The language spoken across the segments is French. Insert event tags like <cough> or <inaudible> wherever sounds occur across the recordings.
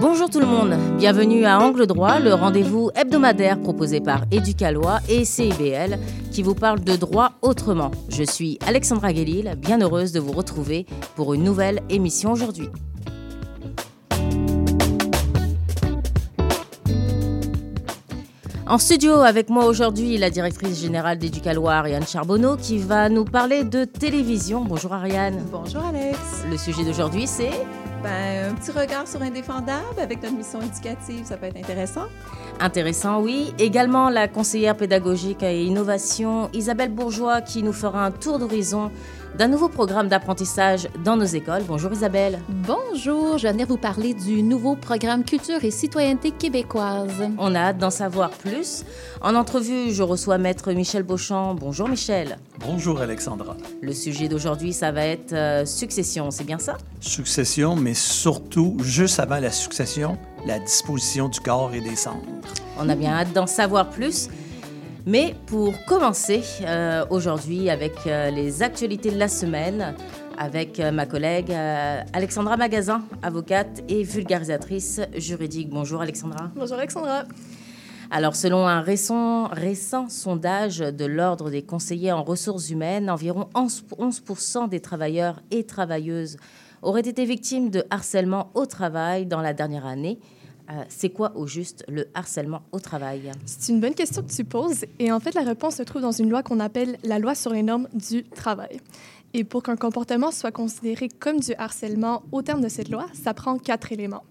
Bonjour tout le monde, bienvenue à Angle Droit, le rendez-vous hebdomadaire proposé par Éducalois et CIBL qui vous parle de droit autrement. Je suis Alexandra Guélil, bien heureuse de vous retrouver pour une nouvelle émission aujourd'hui. En studio avec moi aujourd'hui, la directrice générale d'Éducalois, Ariane Charbonneau, qui va nous parler de télévision. Bonjour Ariane. Bonjour Alex. Le sujet d'aujourd'hui, c'est Ben, un petit regard sur Indéfendable avec notre mission éducative, ça peut être intéressant. Intéressant, oui. Également la conseillère pédagogique et innovation Isabelle Bourgeois qui nous fera un tour d'horizon d'un nouveau programme d'apprentissage dans nos écoles. Bonjour Isabelle. Bonjour, je venir vous parler du nouveau programme Culture et citoyenneté québécoise. On a hâte d'en savoir plus. En entrevue, je reçois Maître Michel Beauchamp. Bonjour Michel. Bonjour Alexandra. Le sujet d'aujourd'hui, ça va être euh, succession, c'est bien ça? Succession, mais surtout, juste avant la succession, la disposition du corps et des cendres. On a bien hâte d'en savoir plus. Mais pour commencer euh, aujourd'hui avec euh, les actualités de la semaine, avec euh, ma collègue euh, Alexandra Magazin, avocate et vulgarisatrice juridique. Bonjour Alexandra. Bonjour Alexandra. Alors selon un récent, récent sondage de l'Ordre des conseillers en ressources humaines, environ 11%, 11 des travailleurs et travailleuses auraient été victimes de harcèlement au travail dans la dernière année. Euh, c'est quoi au juste le harcèlement au travail? C'est une bonne question que tu poses. Et en fait, la réponse se trouve dans une loi qu'on appelle la loi sur les normes du travail. Et pour qu'un comportement soit considéré comme du harcèlement au terme de cette loi, ça prend quatre éléments.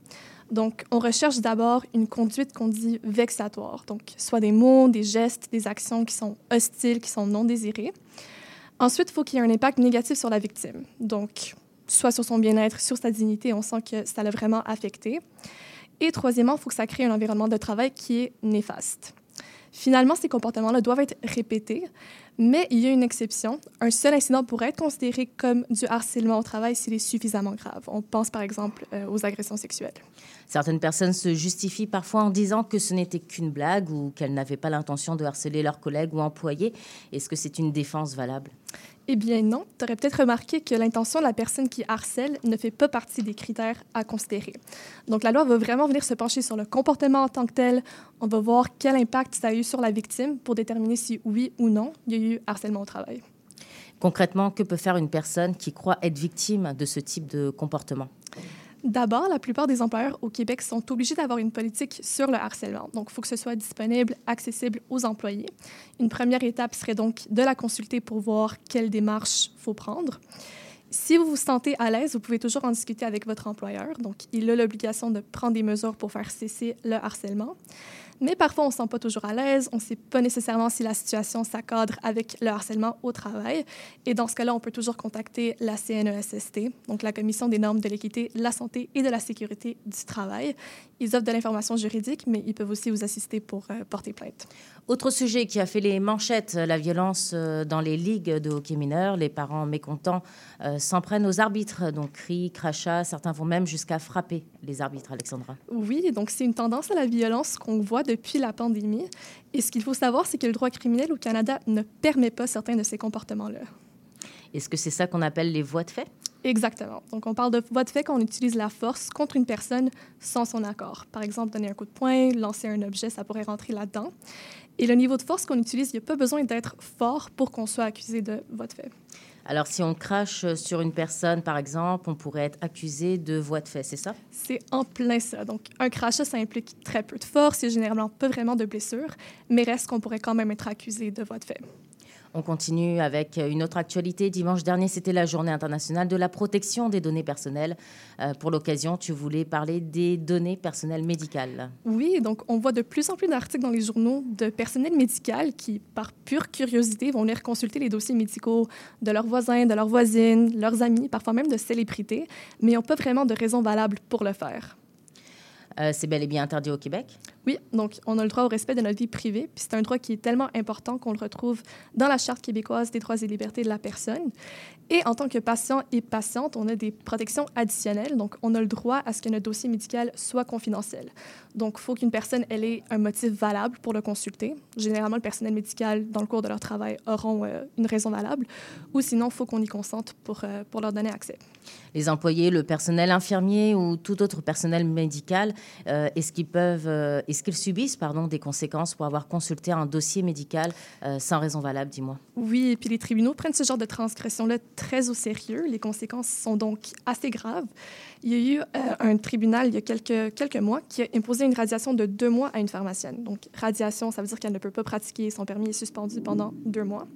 Donc, on recherche d'abord une conduite qu'on dit vexatoire, donc soit des mots, des gestes, des actions qui sont hostiles, qui sont non désirées. Ensuite, il faut qu'il y ait un impact négatif sur la victime, donc soit sur son bien-être, sur sa dignité, on sent que ça l'a vraiment affecté. Et troisièmement, il faut que ça crée un environnement de travail qui est néfaste. Finalement, ces comportements-là doivent être répétés, mais il y a une exception. Un seul incident pourrait être considéré comme du harcèlement au travail s'il est suffisamment grave. On pense par exemple euh, aux agressions sexuelles. Certaines personnes se justifient parfois en disant que ce n'était qu'une blague ou qu'elles n'avaient pas l'intention de harceler leurs collègues ou employés. Est-ce que c'est une défense valable? Eh bien non, tu aurais peut-être remarqué que l'intention de la personne qui harcèle ne fait pas partie des critères à considérer. Donc la loi va vraiment venir se pencher sur le comportement en tant que tel. On va voir quel impact ça a eu sur la victime pour déterminer si oui ou non il y a eu harcèlement au travail. Concrètement, que peut faire une personne qui croit être victime de ce type de comportement? D'abord, la plupart des employeurs au Québec sont obligés d'avoir une politique sur le harcèlement. Donc, il faut que ce soit disponible, accessible aux employés. Une première étape serait donc de la consulter pour voir quelle démarche faut prendre. Si vous vous sentez à l'aise, vous pouvez toujours en discuter avec votre employeur. Donc, il a l'obligation de prendre des mesures pour faire cesser le harcèlement. Mais parfois, on ne se sent pas toujours à l'aise, on ne sait pas nécessairement si la situation s'accadre avec le harcèlement au travail. Et dans ce cas-là, on peut toujours contacter la CNESST, donc la Commission des normes de l'équité, de la santé et de la sécurité du travail. Ils offrent de l'information juridique, mais ils peuvent aussi vous assister pour euh, porter plainte. Autre sujet qui a fait les manchettes, la violence euh, dans les ligues de hockey mineurs. Les parents mécontents euh, s'en prennent aux arbitres, donc cris, crachats. Certains vont même jusqu'à frapper les arbitres, Alexandra. Oui, donc c'est une tendance à la violence qu'on voit depuis la pandémie. Et ce qu'il faut savoir, c'est que le droit criminel au Canada ne permet pas certains de ces comportements-là. Est-ce que c'est ça qu'on appelle les voies de fait? Exactement. Donc, on parle de voie de fait quand on utilise la force contre une personne sans son accord. Par exemple, donner un coup de poing, lancer un objet, ça pourrait rentrer là-dedans. Et le niveau de force qu'on utilise, il n'y a pas besoin d'être fort pour qu'on soit accusé de voie de fait. Alors, si on crache sur une personne, par exemple, on pourrait être accusé de voie de fait, c'est ça? C'est en plein ça. Donc, un crachat, ça implique très peu de force, a généralement pas vraiment de blessure, mais reste qu'on pourrait quand même être accusé de voie de fait. On continue avec une autre actualité. Dimanche dernier, c'était la journée internationale de la protection des données personnelles. Euh, pour l'occasion, tu voulais parler des données personnelles médicales. Oui, donc on voit de plus en plus d'articles dans les journaux de personnel médical qui, par pure curiosité, vont venir consulter les dossiers médicaux de leurs voisins, de leurs voisines, leurs amis, parfois même de célébrités, mais n'ont pas vraiment de raison valable pour le faire. Euh, c'est bel et bien interdit au Québec? Oui, donc on a le droit au respect de notre vie privée, puis c'est un droit qui est tellement important qu'on le retrouve dans la Charte québécoise des droits et libertés de la personne. Et en tant que patient et patiente, on a des protections additionnelles, donc on a le droit à ce que notre dossier médical soit confidentiel. Donc, il faut qu'une personne elle ait un motif valable pour le consulter. Généralement, le personnel médical, dans le cours de leur travail, auront euh, une raison valable, ou sinon, il faut qu'on y consente pour, euh, pour leur donner accès. Les employés, le personnel infirmier ou tout autre personnel médical, euh, est-ce qu'ils peuvent, est-ce qu'ils subissent pardon, des conséquences pour avoir consulté un dossier médical sans raison valable, dis-moi? Oui, et puis les tribunaux prennent ce genre de transgression-là très au sérieux. Les conséquences sont donc assez graves. Il y a eu un tribunal il y a quelques, quelques mois qui a imposé une radiation de deux mois à une pharmacienne. Donc, radiation, ça veut dire qu'elle ne peut pas pratiquer, son permis est suspendu pendant deux mois.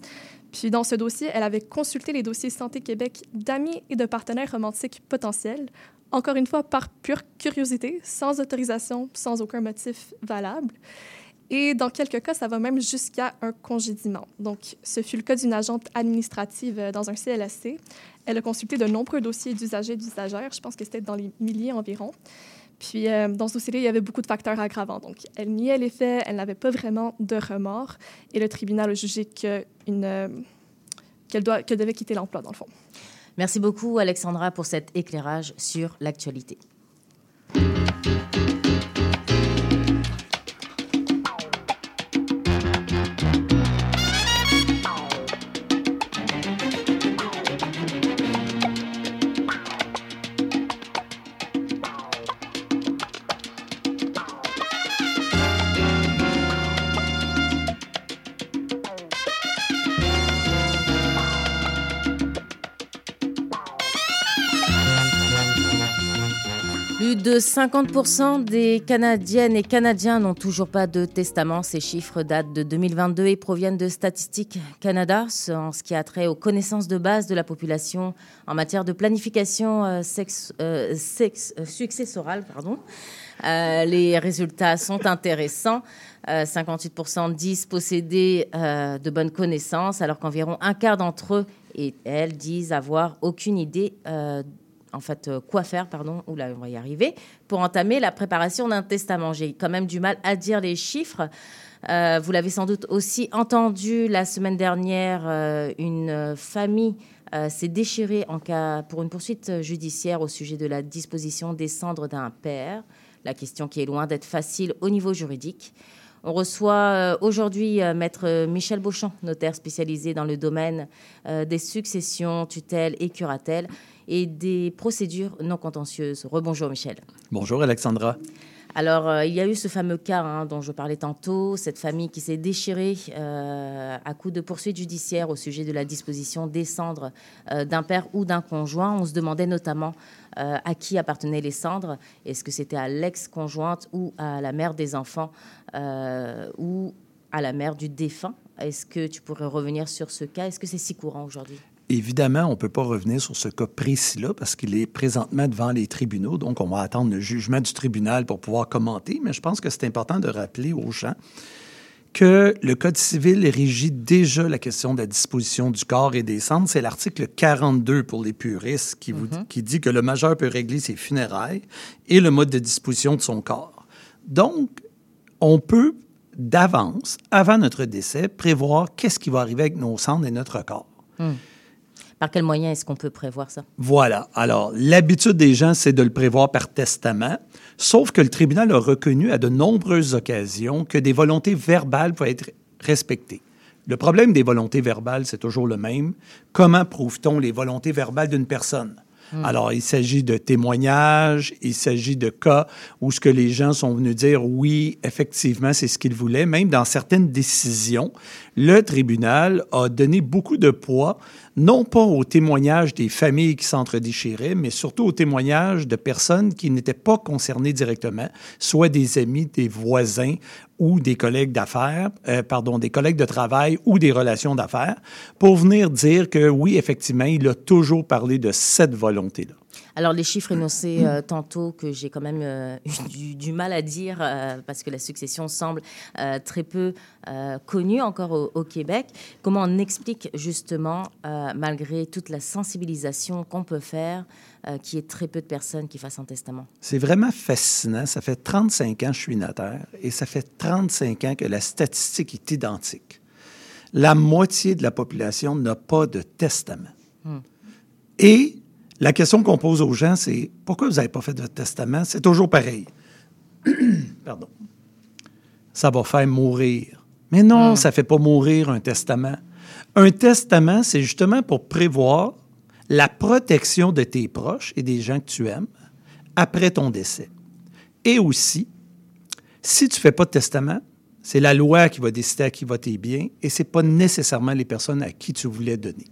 Puis, dans ce dossier, elle avait consulté les dossiers Santé Québec d'amis et de partenaires romantiques potentiels, encore une fois par pure curiosité, sans autorisation, sans aucun motif valable. Et dans quelques cas, ça va même jusqu'à un congédiement. Donc, ce fut le cas d'une agente administrative euh, dans un CLSC. Elle a consulté de nombreux dossiers d'usagers et d'usagères. Je pense que c'était dans les milliers environ. Puis, euh, dans ce dossier-là, il y avait beaucoup de facteurs aggravants. Donc, elle niait les faits, elle n'avait pas vraiment de remords, et le tribunal a jugé qu'elle euh, devait quitter l'emploi, dans le fond. Merci beaucoup, Alexandra, pour cet éclairage sur l'actualité. De 50% des Canadiennes et Canadiens n'ont toujours pas de testament. Ces chiffres datent de 2022 et proviennent de Statistique Canada en ce qui a trait aux connaissances de base de la population en matière de planification euh, euh, euh, successorale. Les résultats sont intéressants. 58% disent posséder de bonnes connaissances, alors qu'environ un quart d'entre eux et elles disent avoir aucune idée en fait, euh, quoi faire, pardon, ou on va y arriver, pour entamer la préparation d'un testament. J'ai quand même du mal à dire les chiffres. Euh, vous l'avez sans doute aussi entendu la semaine dernière, euh, une famille s'est déchirée en cas pour une poursuite judiciaire au sujet de la disposition des cendres d'un père. La question qui est loin d'être facile au niveau juridique. On reçoit aujourd'hui maître Michel Beauchamp, notaire spécialisé dans le domaine des successions, tutelles et curatelles et des procédures non contentieuses. Rebonjour Michel. Bonjour Alexandra. Alors, euh, il y a eu ce fameux cas hein, dont je parlais tantôt, cette famille qui s'est déchirée euh, à coup de poursuite judiciaire au sujet de la disposition des cendres euh, d'un père ou d'un conjoint. On se demandait notamment à qui appartenaient les cendres. Est-ce que c'était à l'ex-conjointe ou à la mère des enfants ou à la mère du défunt? Est-ce que tu pourrais revenir sur ce cas? Est-ce que c'est si courant aujourd'hui? Évidemment, on ne peut pas revenir sur ce cas précis-là parce qu'il est présentement devant les tribunaux, donc on va attendre le jugement du tribunal pour pouvoir commenter, mais je pense que c'est important de rappeler aux gens que le Code civil régit déjà la question de la disposition du corps et des cendres. C'est l'article 42 pour les puristes qui, vous, mm-hmm. qui dit que le majeur peut régler ses funérailles et le mode de disposition de son corps. Donc, on peut d'avance, avant notre décès, prévoir qu'est-ce qui va arriver avec nos cendres et notre corps. Mm. Par quel moyen est-ce qu'on peut prévoir ça? Voilà. Alors, l'habitude des gens, c'est de le prévoir par testament, sauf que le tribunal a reconnu à de nombreuses occasions que des volontés verbales peuvent être respectées. Le problème des volontés verbales, c'est toujours le même. Comment prouve-t-on les volontés verbales d'une personne? Hmm. Alors, il s'agit de témoignages, il s'agit de cas où ce que les gens sont venus dire, oui, effectivement, c'est ce qu'ils voulaient. Même dans certaines décisions, le tribunal a donné beaucoup de poids non pas aux témoignages des familles qui s'entredéchiraient, mais surtout aux témoignages de personnes qui n'étaient pas concernées directement, soit des amis, des voisins ou des collègues d'affaires, euh, pardon, des collègues de travail ou des relations d'affaires, pour venir dire que oui, effectivement, il a toujours parlé de cette volonté-là. Alors, les chiffres énoncés euh, tantôt que j'ai quand même euh, <laughs> eu du, du mal à dire euh, parce que la succession semble très peu connue encore au, au Québec. Comment on explique justement, malgré toute la sensibilisation qu'on peut faire, qu'il y ait très peu de personnes qui fassent un testament? C'est vraiment fascinant. Ça fait 35 ans que je suis notaire et ça fait 35 ans que la statistique est identique. La moitié de la population n'a pas de testament. Et la question qu'on pose aux gens, c'est pourquoi vous n'avez pas fait de testament? C'est toujours pareil. <clears throat> Pardon. Ça va faire mourir. Mais non, ça ne fait pas mourir un testament. Un testament, c'est justement pour prévoir la protection de tes proches et des gens que tu aimes après ton décès. Et aussi, si tu ne fais pas de testament, c'est la loi qui va décider à qui va tes biens et ce n'est pas nécessairement les personnes à qui tu voulais donner.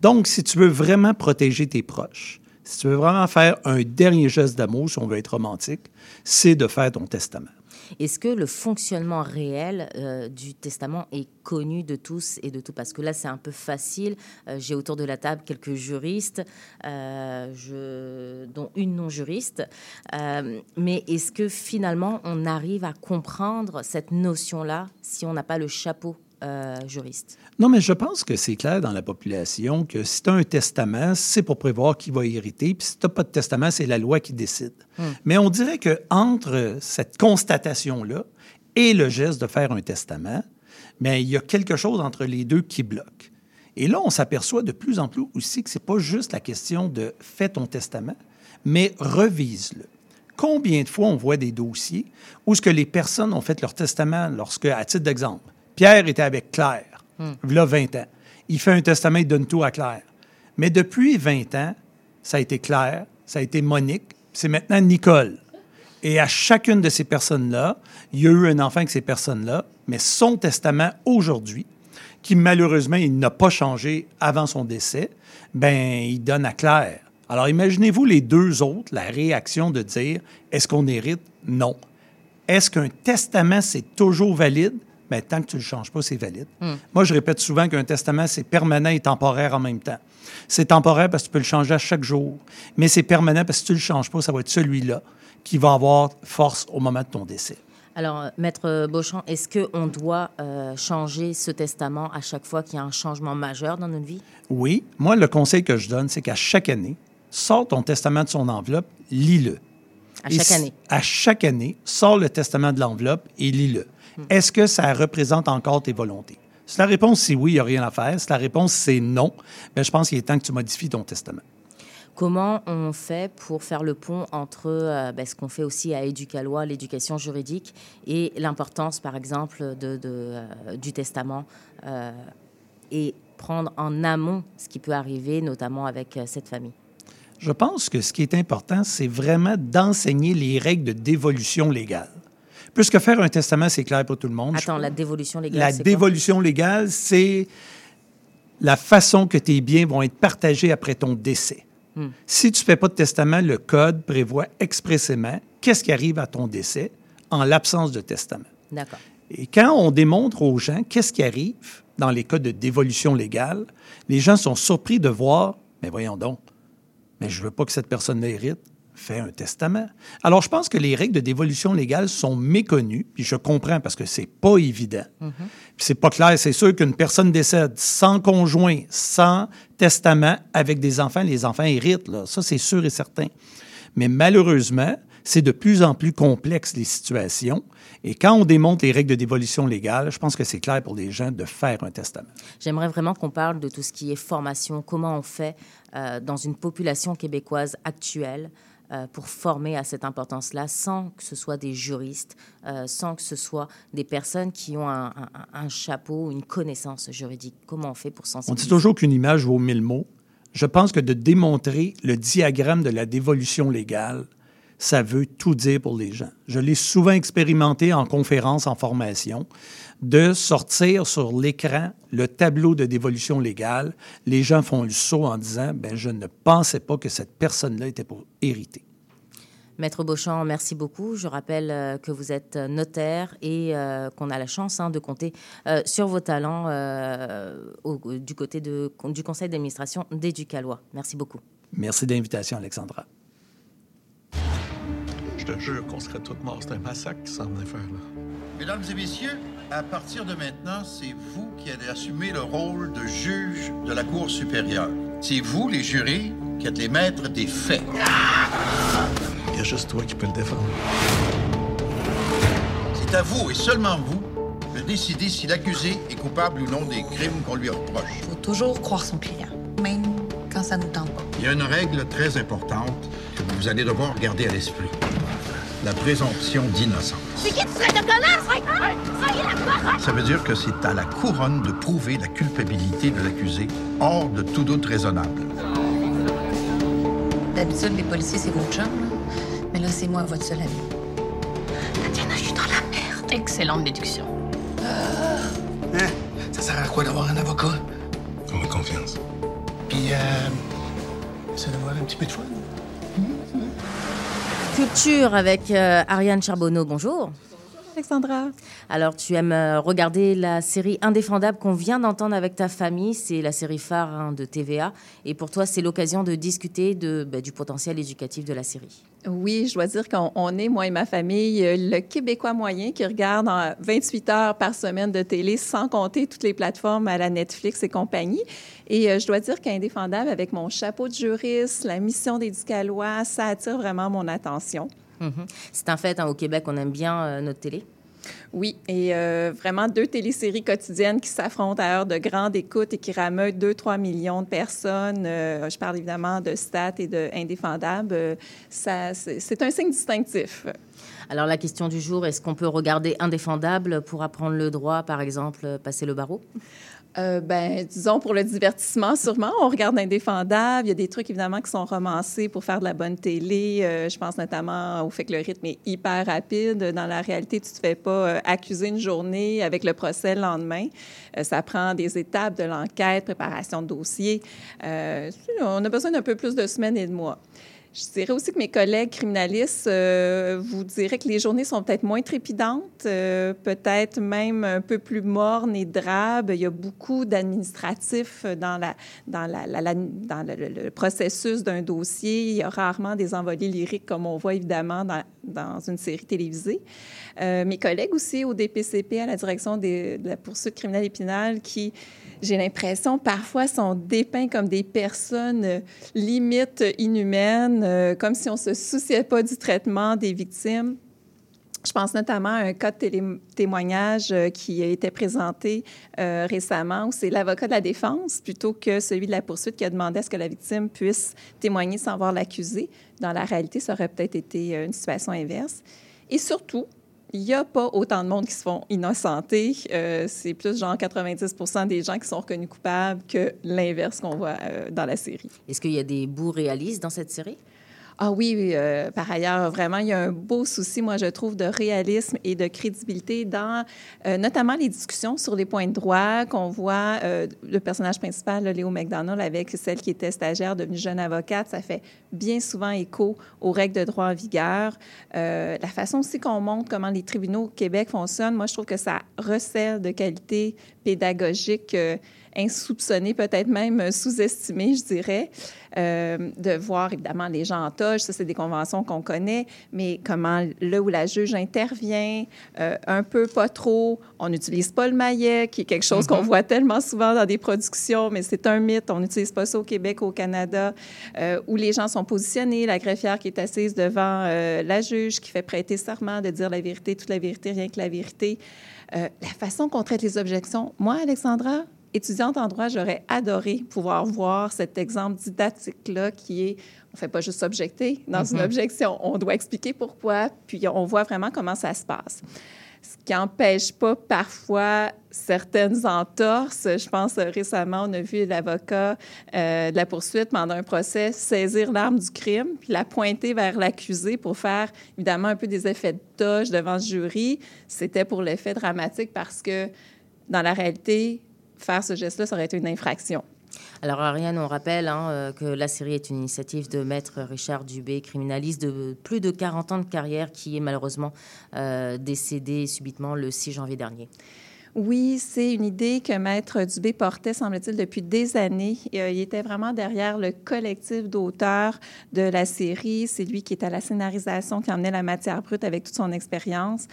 Donc, si tu veux vraiment protéger tes proches, si tu veux vraiment faire un dernier geste d'amour, si on veut être romantique, c'est de faire ton testament. Est-ce que le fonctionnement réel euh, du testament est connu de tous et de tout Parce que là, c'est un peu facile. Euh, J'ai autour de la table quelques juristes, euh, dont une non-juriste. Mais est-ce que finalement, on arrive à comprendre cette notion-là si on n'a pas le chapeau euh, juriste Non, mais je pense que c'est clair dans la population que si tu as un testament, c'est pour prévoir qui va hériter. Puis si tu n'as pas de testament, c'est la loi qui décide. Mais on dirait que entre cette constatation-là et le geste de faire un testament, mais il y a quelque chose entre les deux qui bloque. Et là, on s'aperçoit de plus en plus aussi que c'est pas juste la question de fais ton testament, mais revise-le. Combien de fois on voit des dossiers où ce que les personnes ont fait leur testament lorsque, à titre d'exemple, Pierre était avec Claire, il y a 20 ans. Il fait un testament, il donne tout à Claire. Mais depuis 20 ans, ça a été Claire, ça a été Monique, c'est maintenant Nicole. Et à chacune de ces personnes-là, il y a eu un enfant avec ces personnes-là, mais son testament aujourd'hui, qui malheureusement, il n'a pas changé avant son décès, ben il donne à Claire. Alors imaginez-vous les deux autres, la réaction de dire est-ce qu'on hérite? Non. Est-ce qu'un testament, c'est toujours valide? Mais tant que tu ne le changes pas, c'est valide. Moi, je répète souvent qu'un testament, c'est permanent et temporaire en même temps. C'est temporaire parce que tu peux le changer à chaque jour, mais c'est permanent parce que si tu ne le changes pas, ça va être celui-là qui va avoir force au moment de ton décès. Alors, euh, Maître Beauchamp, est-ce qu'on doit euh, changer ce testament à chaque fois qu'il y a un changement majeur dans notre vie? Oui, moi, le conseil que je donne, c'est qu'à chaque année, sors ton testament de son enveloppe, lis-le. À chaque année À chaque année, sors le testament de l'enveloppe et lis-le. Est-ce que ça représente encore tes volontés? Si la réponse c'est oui, il n'y a rien à faire. Si la réponse c'est non, ben, je pense qu'il est temps que tu modifies ton testament. Comment on fait pour faire le pont entre euh, ben, ce qu'on fait aussi à Éducalois, l'éducation juridique, et l'importance, par exemple, de, de, euh, du testament euh, et prendre en amont ce qui peut arriver, notamment avec cette famille? Je pense que ce qui est important, c'est vraiment d'enseigner les règles de dévolution légale. Puisque faire un testament, c'est clair pour tout le monde. Attends, la dévolution légale, La quoi? dévolution légale, c'est la façon que tes biens vont être partagés après ton décès. Hmm. Si tu ne fais pas de testament, le Code prévoit expressément qu'est-ce qui arrive à ton décès en l'absence de testament. D'accord. Et quand on démontre aux gens qu'est-ce qui arrive dans les cas de dévolution légale, les gens sont surpris de voir, mais voyons donc, mais je ne veux pas que cette personne hérite, fais un testament. Alors, je pense que les règles de dévolution légale sont méconnues, puis je comprends parce que c'est pas évident. Puis c'est pas clair. C'est sûr qu'une personne décède sans conjoint, sans testament, avec des enfants, les enfants héritent, là. Ça, c'est sûr et certain. Mais malheureusement, c'est de plus en plus complexe les situations. Et quand on démontre les règles de dévolution légale, je pense que c'est clair pour les gens de faire un testament. J'aimerais vraiment qu'on parle de tout ce qui est formation, comment on fait euh, dans une population québécoise actuelle pour former à cette importance-là, sans que ce soit des juristes, euh, sans que ce soit des personnes qui ont un, chapeau, une connaissance juridique. Comment on fait pour On sensibiliser dit toujours qu'une image vaut mille mots. Je pense que de démontrer le diagramme de la dévolution légale, ça veut tout dire pour les gens. Je l'ai souvent expérimenté en conférence, en formation, de sortir sur l'écran le tableau de dévolution légale. Les gens font le saut en disant ben, Je ne pensais pas que cette personne-là était pour hériter. Maître Beauchamp, merci beaucoup. Je rappelle euh, que vous êtes notaire et euh, qu'on a la chance hein, de compter euh, sur vos talents euh, au- du côté de- du conseil d'administration d'Éducalois. Merci beaucoup. Merci de l'invitation, Alexandra. Je te jure qu'on serait tous morts. C'est un massacre qui s'en venait faire, là. Mesdames et messieurs, à partir de maintenant, c'est vous qui allez assumer le rôle de juge de la Cour supérieure. C'est vous, les jurés, qui êtes les maîtres des faits. Il y a juste toi qui peux le défendre. C'est à vous et seulement vous de décider si l'accusé est coupable ou non des crimes qu'on lui reproche. faut toujours croire son client, même quand ça nous tente pas. Il y a une règle très importante que vous allez devoir garder à l'esprit. La présomption d'innocence. C'est qui tu serais de connasse! Ça veut dire que c'est à la couronne de prouver la culpabilité de l'accusé hors de tout doute raisonnable. D'habitude, les policiers, c'est votre chum, là. mais là, c'est moi, votre seul ami. Tatiana, je suis dans la merde. Excellente déduction. Hein? Ça sert à quoi d'avoir un avocat? On a confiance. Puis, euh. Essaie d'avoir un petit peu de fun. Culture avec euh, Ariane Charbonneau, bonjour. Alexandra. Alors, tu aimes euh, regarder la série Indéfendable qu'on vient d'entendre avec ta famille. C'est la série phare hein, de TVA. Et pour toi, c'est l'occasion de discuter de, bah, du potentiel éducatif de la série. Oui, je dois dire qu'on on est, moi et ma famille, euh, le Québécois moyen qui regarde en 28 heures par semaine de télé, sans compter toutes les plateformes à la Netflix et compagnie. Et euh, je dois dire qu'Indéfendable, avec mon chapeau de juriste, la mission d'éducalois, ça attire vraiment mon attention. Mhm. C'est un fait, hein, au Québec, on aime bien euh, notre télé. Oui, et euh, vraiment deux téléséries quotidiennes qui s'affrontent à heure de grande écoute et qui rameutent 2-3 millions de personnes. Euh, je parle évidemment de Stat et de Indéfendable. C'est un signe distinctif. Alors, la question du jour, est-ce qu'on peut regarder Indéfendable pour apprendre le droit, par exemple, passer le barreau? Euh, ben, disons pour le divertissement, sûrement. On regarde Indéfendable. Il y a des trucs, évidemment, qui sont romancés pour faire de la bonne télé. Euh, je pense notamment au fait que le rythme est hyper rapide. Dans la réalité, tu ne te fais pas euh, accuser une journée avec le procès le lendemain. Ça prend des étapes de l'enquête, préparation de dossier. On a besoin d'un peu plus de semaines et de mois. Je dirais aussi que mes collègues criminalistes euh, vous diraient que les journées sont peut-être moins trépidantes, euh, peut-être même un peu plus mornes et drabes. Il y a beaucoup d'administratifs dans, la, dans, la, dans le, processus d'un dossier. Il y a rarement des envolées lyriques comme on voit évidemment dans, dans une série télévisée. Euh, mes collègues aussi au DPCP, à la direction des- de la poursuite criminelle et pénale, qui, j'ai l'impression, parfois sont dépeints comme des personnes euh, limite inhumaines, euh, comme si on se souciait pas du traitement des victimes. Je pense notamment à un cas de témoignage euh, qui a été présenté euh, récemment où c'est l'avocat de la défense plutôt que celui de la poursuite qui a demandé à ce que la victime puisse témoigner sans voir l'accusé. Dans la réalité, ça aurait peut-être été euh, une situation inverse. Et surtout, il n'y a pas autant de monde qui se font innocenter. Euh, c'est plus genre 90 des gens qui sont reconnus coupables que l'inverse qu'on voit euh, dans la série. Est-ce qu'il y a des bouts réalistes dans cette série? Ah oui, euh, par ailleurs, vraiment, il y a un beau souci, moi, je trouve, de réalisme et de crédibilité dans euh, notamment les discussions sur les points de droit qu'on voit. euh, le personnage principal, là, Léo McDonald, avec celle qui était stagiaire, devenue jeune avocate, ça fait bien souvent écho aux règles de droit en vigueur. La façon aussi qu'on montre comment les tribunaux au Québec fonctionnent, moi, je trouve que ça recèle de qualité pédagogique euh, insoupçonnée, peut-être même euh, sous-estimée, je dirais. Euh, de voir évidemment les gens en toge, ça c'est des conventions qu'on connaît, mais comment le ou la juge intervient, euh, un peu pas trop, on n'utilise pas le maillet, qui est quelque chose qu'on voit tellement souvent dans des productions, mais c'est un mythe, on n'utilise pas ça au Québec, au Canada, euh, où les gens sont positionnés, la greffière qui est assise devant la juge, qui fait prêter serment de dire la vérité, toute la vérité, rien que la vérité. Euh, la façon qu'on traite les objections, moi, Alexandra, étudiante en droit, j'aurais adoré pouvoir voir cet exemple didactique-là qui est, on ne fait pas juste objecter dans une Mhm. objection, on doit expliquer pourquoi, puis on voit vraiment comment ça se passe. Ce qui n'empêche pas parfois certaines entorses. Je pense euh, récemment, on a vu l'avocat euh, de la poursuite pendant un procès saisir l'arme du crime, puis la pointer vers l'accusé pour faire évidemment un peu des effets de toge devant le jury. C'était pour l'effet dramatique parce que dans la réalité, faire ce geste-là, ça aurait été une infraction. Alors, Ariane, on rappelle hein, euh, que la série est une initiative de maître Richard Dubé, criminaliste de plus de 40 ans de carrière, qui est malheureusement euh, décédé subitement le 6 janvier dernier. Oui, c'est une idée que Maître Dubé portait, semble-t-il, depuis des années. Euh, il était vraiment derrière le collectif d'auteurs de la série. C'est lui qui est à la scénarisation, qui emmenait la matière brute avec toute son expérience.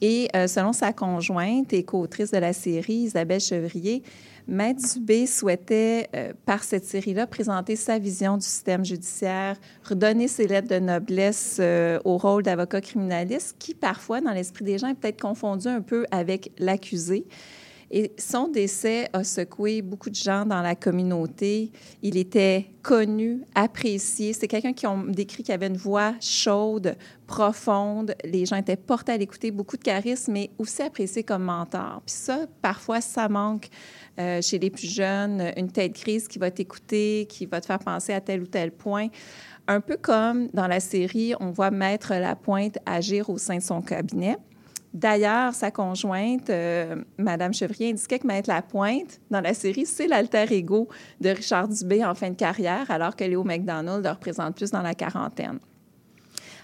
Et selon sa conjointe et co-autrice de la série, Isabelle Chevrier, Maître Dubé souhaitait, euh, par cette série-là, présenter sa vision du système judiciaire, redonner ses lettres de noblesse euh, au rôle d'avocat criminaliste, qui parfois, dans l'esprit des gens, est peut-être confondu un peu avec l'accusé. Et son décès a secoué beaucoup de gens dans la communauté. Il était connu, apprécié. C'est quelqu'un qui ont décrit qu'il avait une voix chaude, profonde. Les gens étaient portés à l'écouter, beaucoup de charisme, mais aussi apprécié comme mentor. Puis ça, parfois, ça manque euh, chez les plus jeunes. Une tête grise qui va t'écouter, qui va te faire penser à tel ou tel point. Un peu comme dans la série, on voit Maître Lapointe agir au sein de son cabinet. D'ailleurs, sa conjointe, euh, Madame Chevrier, indiquait que Maître Lapointe, dans la série, c'est l'alter ego de Richard Dubé en fin de carrière, alors que Léo McDonald le représente plus dans la quarantaine.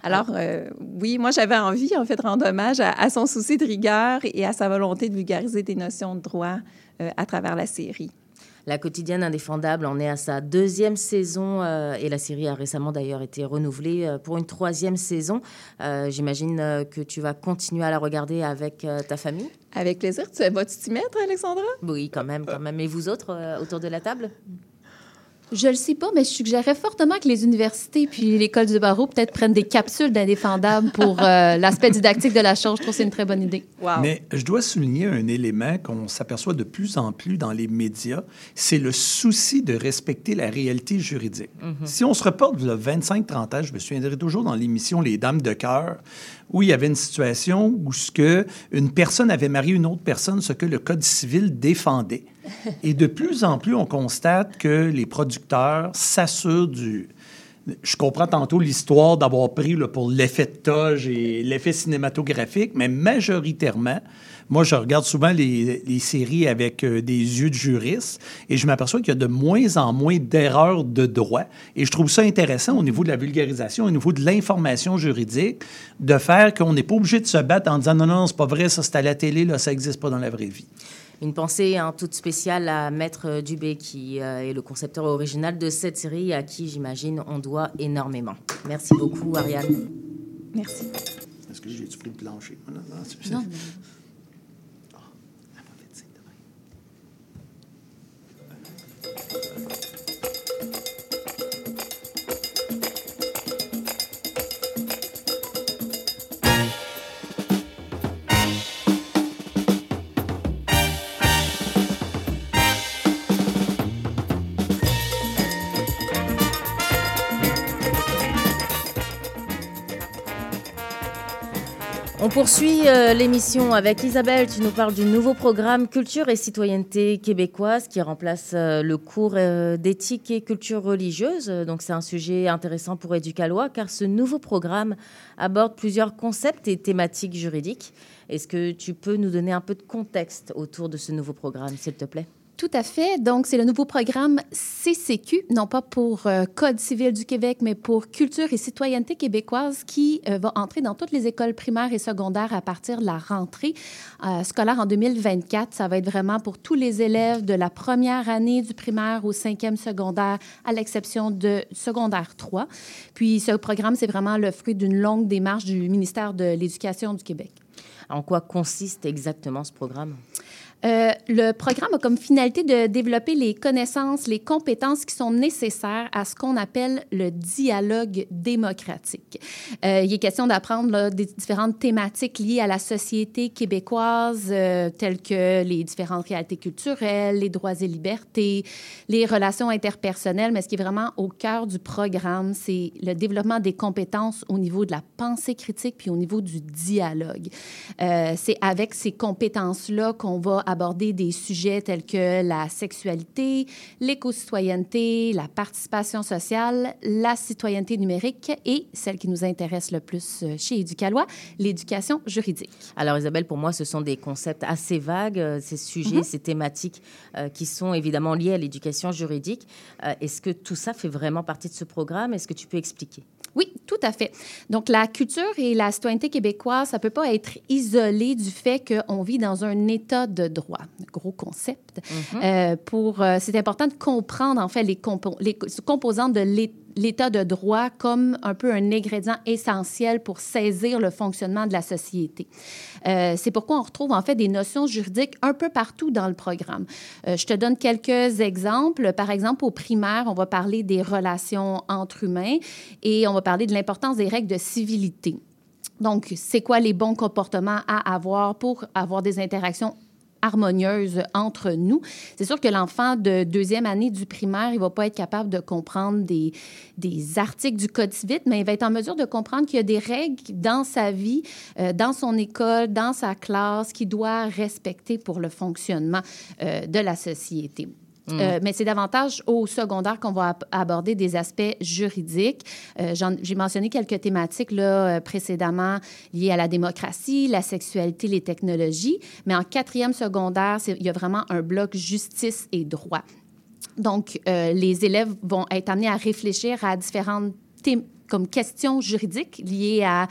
Alors, euh, oui, moi, j'avais envie, en fait, de rendre hommage à, son souci de rigueur et à sa volonté de vulgariser des notions de droit euh, à travers la série. La quotidienne indéfendable en est à sa deuxième saison euh, et la série a récemment d'ailleurs été renouvelée euh, pour une troisième saison. Euh, j'imagine que tu vas continuer à la regarder avec ta famille? Avec plaisir. Tu vas-tu t'y mettre, Alexandra? Oui, quand même, quand même. Et vous autres, autour de la table? Je le sais pas, mais je suggérerais fortement que les universités puis l'école du barreau peut-être prennent des capsules d'indéfendables pour euh, l'aspect didactique de la chose. Je trouve que c'est une très bonne idée. Mais je dois souligner un élément qu'on s'aperçoit de plus en plus dans les médias, c'est le souci de respecter la réalité juridique. Mhm. Si on se reporte le 25-30 ans, je me souviendrai toujours dans l'émission Les Dames de cœur, où il y avait une situation où ce que une personne avait marié une autre personne, ce que le Code civil défendait. Et de plus en plus, on constate que les producteurs s'assurent du... Je comprends tantôt l'histoire d'avoir pris pour l'effet de toge et l'effet cinématographique, mais majoritairement, moi, je regarde souvent les, séries avec euh, des yeux de juriste et je m'aperçois qu'il y a de moins en moins d'erreurs de droit. Et je trouve ça intéressant au niveau de la vulgarisation, au niveau de l'information juridique, de faire qu'on n'est pas obligé de se battre en disant non, non, c'est pas vrai, ça c'est à la télé, là, ça n'existe pas dans la vraie vie. Une pensée hein, toute spéciale à Maître Dubé, qui euh, est le concepteur original de cette série, à qui, j'imagine, on doit énormément. Merci beaucoup, Ariane. Merci. Est-ce que j'ai pris le plancher? Non, non, non. Thank you. Poursuit euh, l'émission avec Isabelle. Tu nous parles du nouveau programme Culture et citoyenneté québécoise qui remplace euh, le cours euh, d'éthique et culture religieuse. Donc c'est un sujet intéressant pour Éducalois car ce nouveau programme aborde plusieurs concepts et thématiques juridiques. Est-ce que tu peux nous donner un peu de contexte autour de ce nouveau programme, s'il te plaît? Tout à fait. Donc, c'est le nouveau programme CCQ, non pas pour euh, Code civil du Québec, mais pour Culture et citoyenneté québécoise, qui euh, va entrer dans toutes les écoles primaires et secondaires à partir de la rentrée euh, scolaire en 2024. Ça va être vraiment pour tous les élèves de la première année du primaire au cinquième secondaire, à l'exception de secondaire 3. Puis, ce programme, c'est vraiment le fruit d'une longue démarche du ministère de l'Éducation du Québec. En quoi consiste exactement ce programme? Euh, le programme a comme finalité de développer les connaissances, les compétences qui sont nécessaires à ce qu'on appelle le dialogue démocratique. Euh, il est question d'apprendre des différentes thématiques liées à la société québécoise, euh, telles que les différentes réalités culturelles, les droits et libertés, les relations interpersonnelles, mais ce qui est vraiment au cœur du programme, c'est le développement des compétences au niveau de la pensée critique puis au niveau du dialogue. c'est avec ces compétences-là qu'on va aborder des sujets tels que la sexualité, l'éco-citoyenneté, la participation sociale, la citoyenneté numérique et celle qui nous intéresse le plus euh, chez Éducalois, l'éducation juridique. Alors Isabelle, pour moi, ce sont des concepts assez vagues, euh, ces sujets, Mhm. ces thématiques euh, qui sont évidemment liées à l'éducation juridique. Est-ce que tout ça fait vraiment partie de ce programme? Est-ce que tu peux expliquer? Oui, tout à fait. Donc, la culture et la citoyenneté québécoise, ça ne peut pas être isolé du fait qu'on vit dans un état de droit. Gros concept. Mhm. Euh, pour, euh, c'est important de comprendre, en fait, les, compo- les composantes de l'é- l'état de droit comme un peu un ingrédient essentiel pour saisir le fonctionnement de la société. Euh, c'est pourquoi on retrouve en fait des notions juridiques un peu partout dans le programme. Euh, je te donne quelques exemples. Par exemple, au primaire, on va parler des relations entre humains et on va parler de l'importance des règles de civilité. Donc, c'est quoi les bons comportements à avoir pour avoir des interactions harmonieuses entre nous. C'est sûr que l'enfant de deuxième année du primaire, il va pas être capable de comprendre des, des articles du Code civil, mais il va être en mesure de comprendre qu'il y a des règles dans sa vie, euh, dans son école, dans sa classe, qu'il doit respecter pour le fonctionnement euh, de la société. Mm. Euh, mais c'est davantage au secondaire qu'on va ab- aborder des aspects juridiques. Euh, J'ai mentionné quelques thématiques là, euh, précédemment liées à la démocratie, la sexualité, les technologies. Mais en quatrième secondaire, il y a vraiment un bloc justice et droit. Donc, les élèves vont être amenés à réfléchir à différentes comme questions juridiques liées à,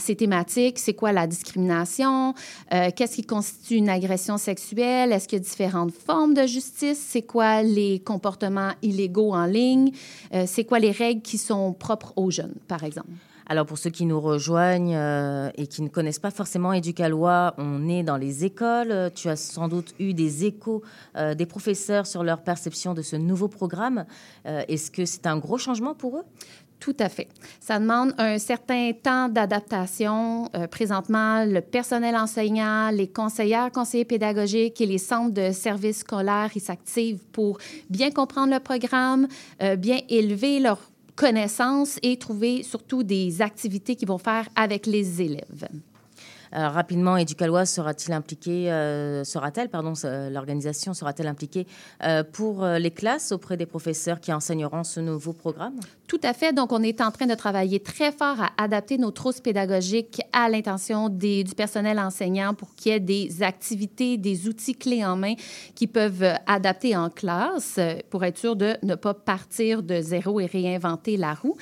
ces thématiques. C'est quoi la discrimination? Euh, Qu'est-ce qui constitue une agression sexuelle? Est-ce qu'il y a différentes formes de justice? C'est quoi les comportements illégaux en ligne? Euh, C'est quoi les règles qui sont propres aux jeunes, par exemple? Alors pour ceux qui nous rejoignent euh, et qui ne connaissent pas forcément Éducalois, on est dans les écoles. Tu as sans doute eu des échos des professeurs sur leur perception de ce nouveau programme. Est-ce que c'est un gros changement pour eux? Tout à fait. Ça demande un certain temps d'adaptation. Euh, présentement, le personnel enseignant, les conseillères, conseillers pédagogiques et les centres de services scolaires, s'activent pour bien comprendre le programme, euh, bien élever leurs connaissances et trouver surtout des activités qu'ils vont faire avec les élèves. Euh, rapidement, Éducalois sera-t-il impliqué, euh, sera-t-elle, pardon, euh, l'organisation sera-t-elle impliquée pour les classes auprès des professeurs qui enseigneront ce nouveau programme? Tout à fait. Donc, on est en train de travailler très fort à adapter nos trousses pédagogiques à l'intention du personnel enseignant pour qu'il y ait des activités, des outils clés en main qui peuvent adapter en classe pour être sûr de ne pas partir de zéro et réinventer la roue.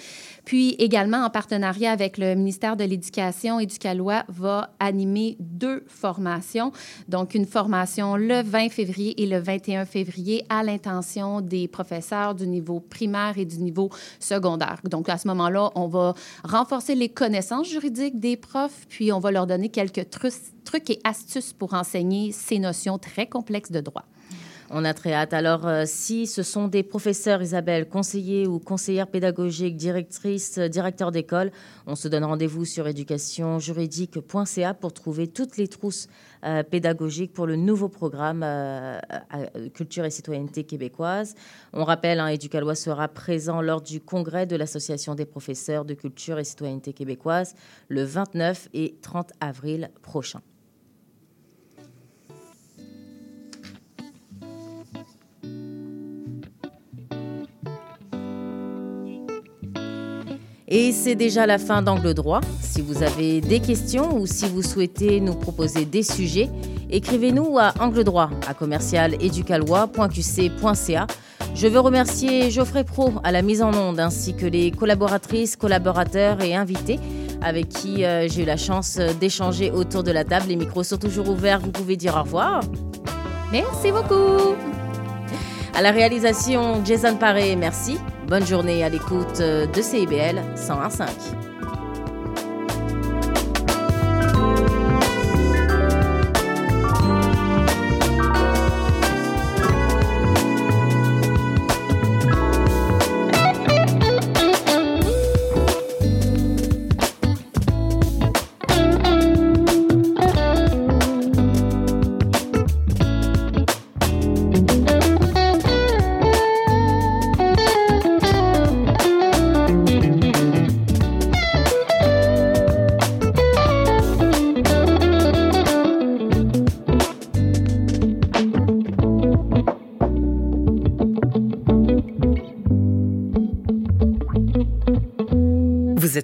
Puis également, en partenariat avec le ministère de l'Éducation, Éducalois va animer deux formations. Donc, une formation le 20 février et le 21 février à l'intention des professeurs du niveau primaire et du niveau secondaire. Donc, à ce moment-là, on va renforcer les connaissances juridiques des profs, puis on va leur donner quelques trucs et astuces pour enseigner ces notions très complexes de droit. On a très hâte. Alors, euh, si ce sont des professeurs, Isabelle, conseillers ou conseillères pédagogiques, directrices, euh, directeurs d'école, on se donne rendez-vous sur éducationjuridique.ca pour trouver toutes les trousses euh, pédagogiques pour le nouveau programme Culture et citoyenneté québécoise. On rappelle, hein, Éducalois sera présent lors du congrès de l'Association des professeurs de culture et citoyenneté québécoise le 29 et 30 avril prochain. Et c'est déjà la fin d'Angle droit. Si vous avez des questions ou si vous souhaitez nous proposer des sujets, écrivez-nous à angle droit à commercialeducalois.qc.ca. Je veux remercier Geoffrey Pro à la mise en onde ainsi que les collaboratrices, collaborateurs et invités avec qui euh, j'ai eu la chance d'échanger autour de la table. Les micros sont toujours ouverts, vous pouvez dire au revoir. Merci beaucoup. À la réalisation, Jason Paré, merci. Bonne journée à l'écoute euh, de CIBL 101.5.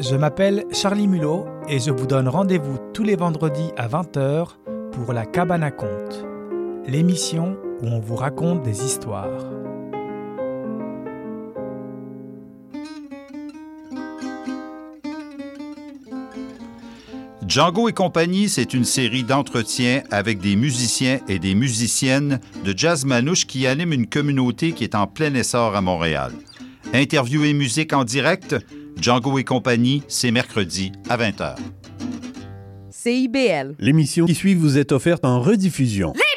Je m'appelle Charlie Mulot et je vous donne rendez-vous tous les vendredis à 20h pour La Cabane à Conte, l'émission où on vous raconte des histoires. Django et compagnie, c'est une série d'entretiens avec des musiciens et des musiciennes de jazz manouche qui animent une communauté qui est en plein essor à Montréal. Interview et musique en direct, Django et compagnie, c'est mercredi à 20h. CIBL. L'émission qui suit vous est offerte en rediffusion. Les